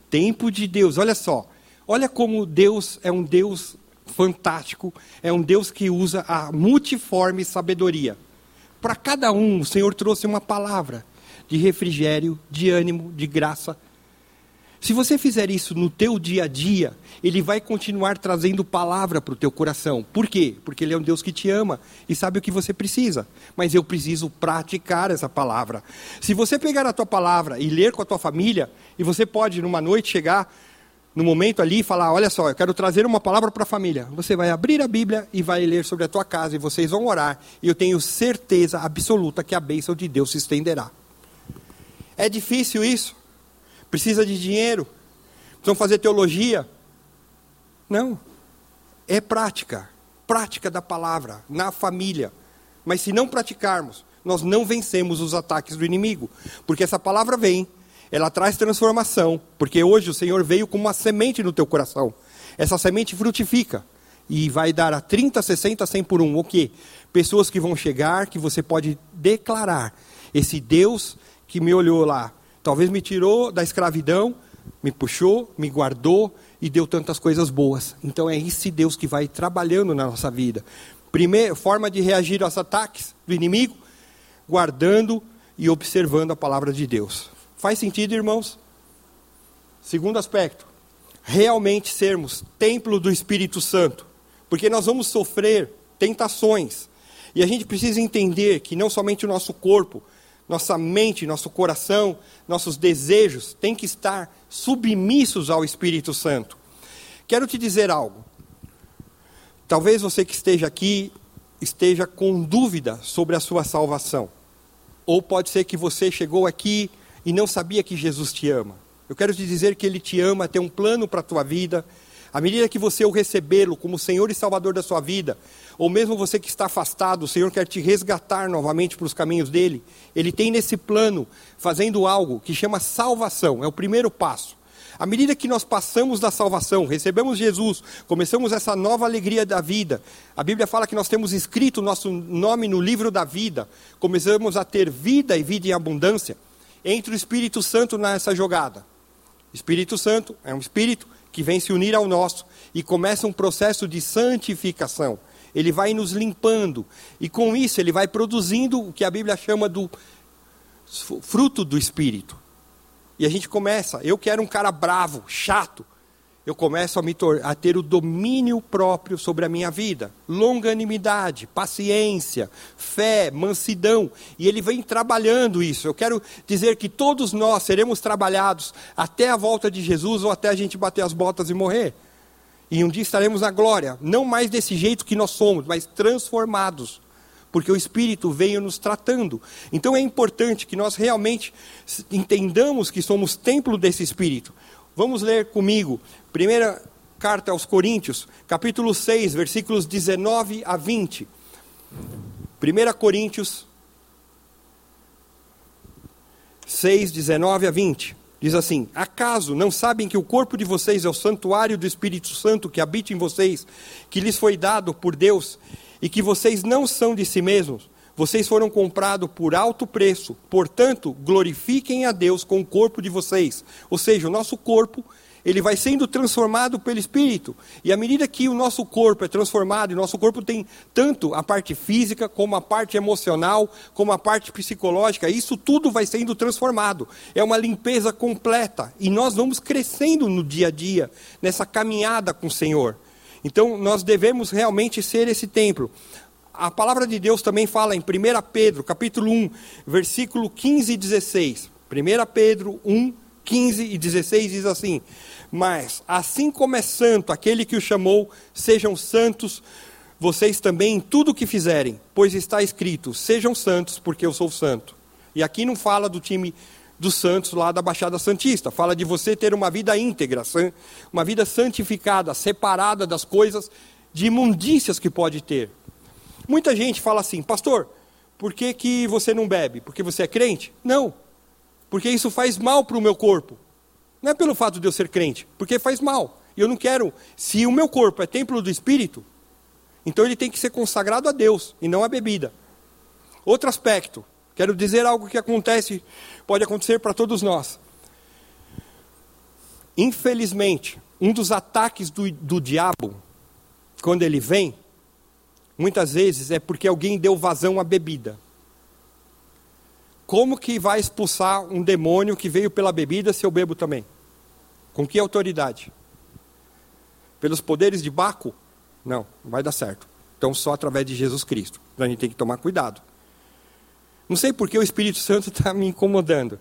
Tempo de Deus. Olha só. Olha como Deus é um Deus fantástico, é um Deus que usa a multiforme sabedoria. Para cada um, o Senhor trouxe uma palavra de refrigério, de ânimo, de graça. Se você fizer isso no teu dia a dia, ele vai continuar trazendo palavra para o teu coração. Por quê? Porque ele é um Deus que te ama e sabe o que você precisa. Mas eu preciso praticar essa palavra. Se você pegar a tua palavra e ler com a tua família, e você pode numa noite chegar no momento ali falar: Olha só, eu quero trazer uma palavra para a família. Você vai abrir a Bíblia e vai ler sobre a tua casa e vocês vão orar. E eu tenho certeza absoluta que a bênção de Deus se estenderá. É difícil isso? Precisa de dinheiro? Precisam fazer teologia? Não. É prática. Prática da palavra, na família. Mas se não praticarmos, nós não vencemos os ataques do inimigo. Porque essa palavra vem ela traz transformação, porque hoje o Senhor veio com uma semente no teu coração. Essa semente frutifica e vai dar a 30, 60, 100 por um. O quê? Pessoas que vão chegar, que você pode declarar. Esse Deus que me olhou lá Talvez me tirou da escravidão, me puxou, me guardou e deu tantas coisas boas. Então é esse Deus que vai trabalhando na nossa vida. Primeira forma de reagir aos ataques do inimigo, guardando e observando a palavra de Deus. Faz sentido, irmãos? Segundo aspecto, realmente sermos templo do Espírito Santo, porque nós vamos sofrer tentações. E a gente precisa entender que não somente o nosso corpo, nossa mente, nosso coração, nossos desejos têm que estar submissos ao Espírito Santo. Quero te dizer algo. Talvez você que esteja aqui esteja com dúvida sobre a sua salvação. Ou pode ser que você chegou aqui e não sabia que Jesus te ama. Eu quero te dizer que Ele te ama, tem um plano para a tua vida. À medida que você o recebê-lo como Senhor e Salvador da sua vida, ou mesmo você que está afastado, o Senhor quer te resgatar novamente para os caminhos dele. Ele tem nesse plano, fazendo algo que chama salvação, é o primeiro passo. À medida que nós passamos da salvação, recebemos Jesus, começamos essa nova alegria da vida, a Bíblia fala que nós temos escrito o nosso nome no livro da vida, começamos a ter vida e vida em abundância, entra o Espírito Santo nessa jogada. Espírito Santo é um espírito que vem se unir ao nosso e começa um processo de santificação. Ele vai nos limpando e com isso ele vai produzindo o que a Bíblia chama do fruto do espírito. E a gente começa, eu quero um cara bravo, chato, eu começo a, me a ter o domínio próprio sobre a minha vida. Longanimidade, paciência, fé, mansidão. E ele vem trabalhando isso. Eu quero dizer que todos nós seremos trabalhados até a volta de Jesus ou até a gente bater as botas e morrer. E um dia estaremos na glória, não mais desse jeito que nós somos, mas transformados porque o Espírito veio nos tratando. Então é importante que nós realmente entendamos que somos templo desse Espírito. Vamos ler comigo, primeira carta aos Coríntios, capítulo 6, versículos 19 a 20. 1 Coríntios 6, 19 a 20. Diz assim: Acaso não sabem que o corpo de vocês é o santuário do Espírito Santo que habita em vocês, que lhes foi dado por Deus, e que vocês não são de si mesmos? Vocês foram comprados por alto preço, portanto, glorifiquem a Deus com o corpo de vocês. Ou seja, o nosso corpo, ele vai sendo transformado pelo Espírito. E à medida que o nosso corpo é transformado, e nosso corpo tem tanto a parte física, como a parte emocional, como a parte psicológica, isso tudo vai sendo transformado. É uma limpeza completa. E nós vamos crescendo no dia a dia, nessa caminhada com o Senhor. Então, nós devemos realmente ser esse templo a palavra de Deus também fala em 1 Pedro, capítulo 1, versículo 15 e 16. 1 Pedro 1, 15 e 16 diz assim: Mas, assim como é santo aquele que o chamou, sejam santos vocês também em tudo o que fizerem, pois está escrito: Sejam santos, porque eu sou santo. E aqui não fala do time dos santos lá da Baixada Santista, fala de você ter uma vida íntegra, uma vida santificada, separada das coisas de imundícias que pode ter. Muita gente fala assim, pastor, por que, que você não bebe? Porque você é crente? Não, porque isso faz mal para o meu corpo. Não é pelo fato de eu ser crente, porque faz mal. E eu não quero, se o meu corpo é templo do Espírito, então ele tem que ser consagrado a Deus e não à bebida. Outro aspecto, quero dizer algo que acontece, pode acontecer para todos nós. Infelizmente, um dos ataques do, do diabo, quando ele vem, muitas vezes é porque alguém deu vazão à bebida. Como que vai expulsar um demônio que veio pela bebida se eu bebo também? Com que autoridade? Pelos poderes de Baco? Não, não vai dar certo. Então só através de Jesus Cristo. Então a gente tem que tomar cuidado. Não sei por que o Espírito Santo está me incomodando.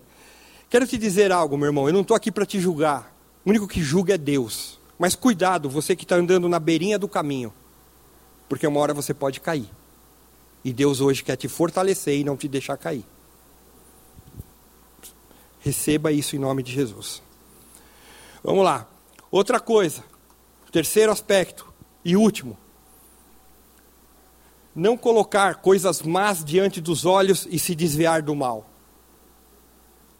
Quero te dizer algo, meu irmão. Eu não estou aqui para te julgar. O único que julga é Deus. Mas cuidado, você que está andando na beirinha do caminho porque uma hora você pode cair. E Deus hoje quer te fortalecer e não te deixar cair. Receba isso em nome de Jesus. Vamos lá. Outra coisa, terceiro aspecto e último. Não colocar coisas más diante dos olhos e se desviar do mal.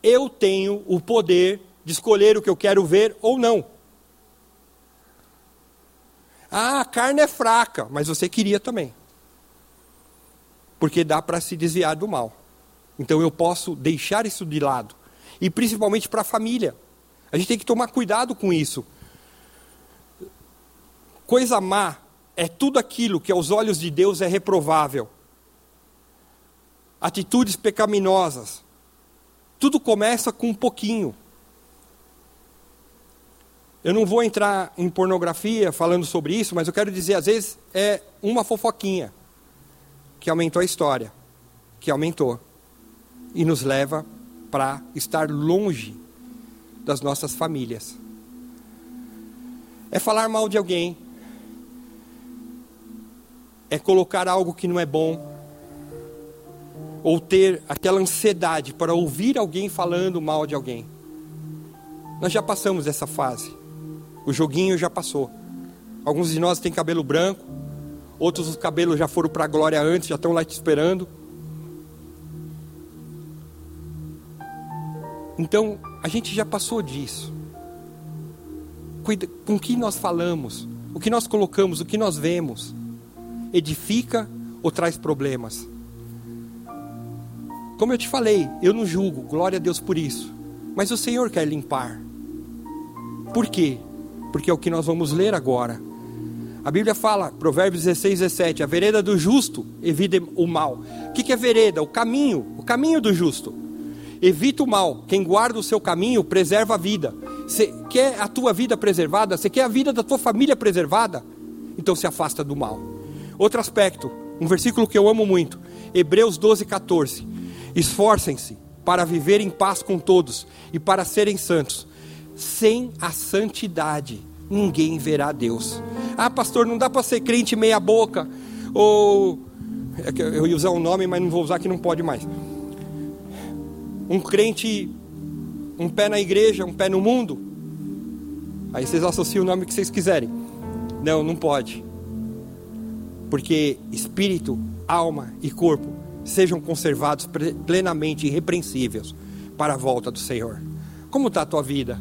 Eu tenho o poder de escolher o que eu quero ver ou não. Ah, a carne é fraca, mas você queria também. Porque dá para se desviar do mal. Então eu posso deixar isso de lado. e principalmente para a família. A gente tem que tomar cuidado com isso. Coisa má é tudo aquilo que aos olhos de Deus é reprovável. Atitudes pecaminosas. Tudo começa com um pouquinho. Eu não vou entrar em pornografia falando sobre isso, mas eu quero dizer, às vezes é uma fofoquinha que aumentou a história, que aumentou e nos leva para estar longe das nossas famílias. É falar mal de alguém, é colocar algo que não é bom, ou ter aquela ansiedade para ouvir alguém falando mal de alguém. Nós já passamos essa fase. O joguinho já passou. Alguns de nós têm cabelo branco, outros os cabelos já foram para a glória antes, já estão lá te esperando. Então, a gente já passou disso. Com o que nós falamos, o que nós colocamos, o que nós vemos, edifica ou traz problemas. Como eu te falei, eu não julgo, glória a Deus por isso. Mas o Senhor quer limpar. Por quê? Porque é o que nós vamos ler agora. A Bíblia fala, Provérbios 16, 17: a vereda do justo evita o mal. O que é vereda? O caminho, o caminho do justo. Evita o mal. Quem guarda o seu caminho preserva a vida. Você quer a tua vida preservada? Você quer a vida da tua família preservada? Então se afasta do mal. Outro aspecto, um versículo que eu amo muito, Hebreus 12, 14. Esforcem-se para viver em paz com todos e para serem santos. Sem a santidade, ninguém verá Deus. Ah, pastor, não dá para ser crente meia boca ou é eu ia usar um nome, mas não vou usar que não pode mais. Um crente um pé na igreja, um pé no mundo. Aí vocês associam o nome que vocês quiserem. Não, não pode. Porque espírito, alma e corpo sejam conservados plenamente irrepreensíveis para a volta do Senhor. Como está a tua vida?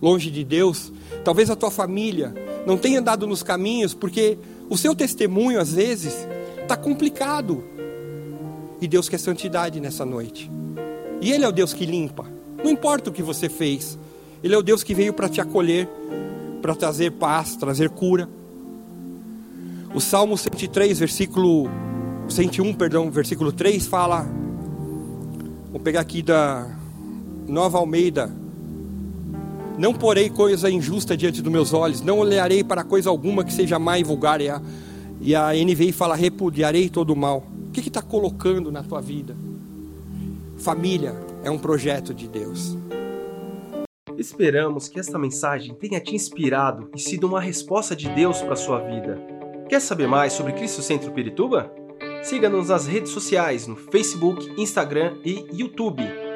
Longe de Deus? Talvez a tua família não tenha andado nos caminhos porque o seu testemunho às vezes está complicado. E Deus quer santidade nessa noite. E Ele é o Deus que limpa. Não importa o que você fez, Ele é o Deus que veio para te acolher, para trazer paz, trazer cura. O Salmo 103, versículo 101, perdão, versículo 3 fala. Vou pegar aqui da Nova Almeida. Não porei coisa injusta diante dos meus olhos, não olharei para coisa alguma que seja má e vulgar. E a, e a NVI fala: repudiarei todo o mal. O que está colocando na tua vida? Família é um projeto de Deus. Esperamos que esta mensagem tenha te inspirado e sido uma resposta de Deus para a sua vida. Quer saber mais sobre Cristo Centro Pirituba? Siga-nos nas redes sociais no Facebook, Instagram e YouTube,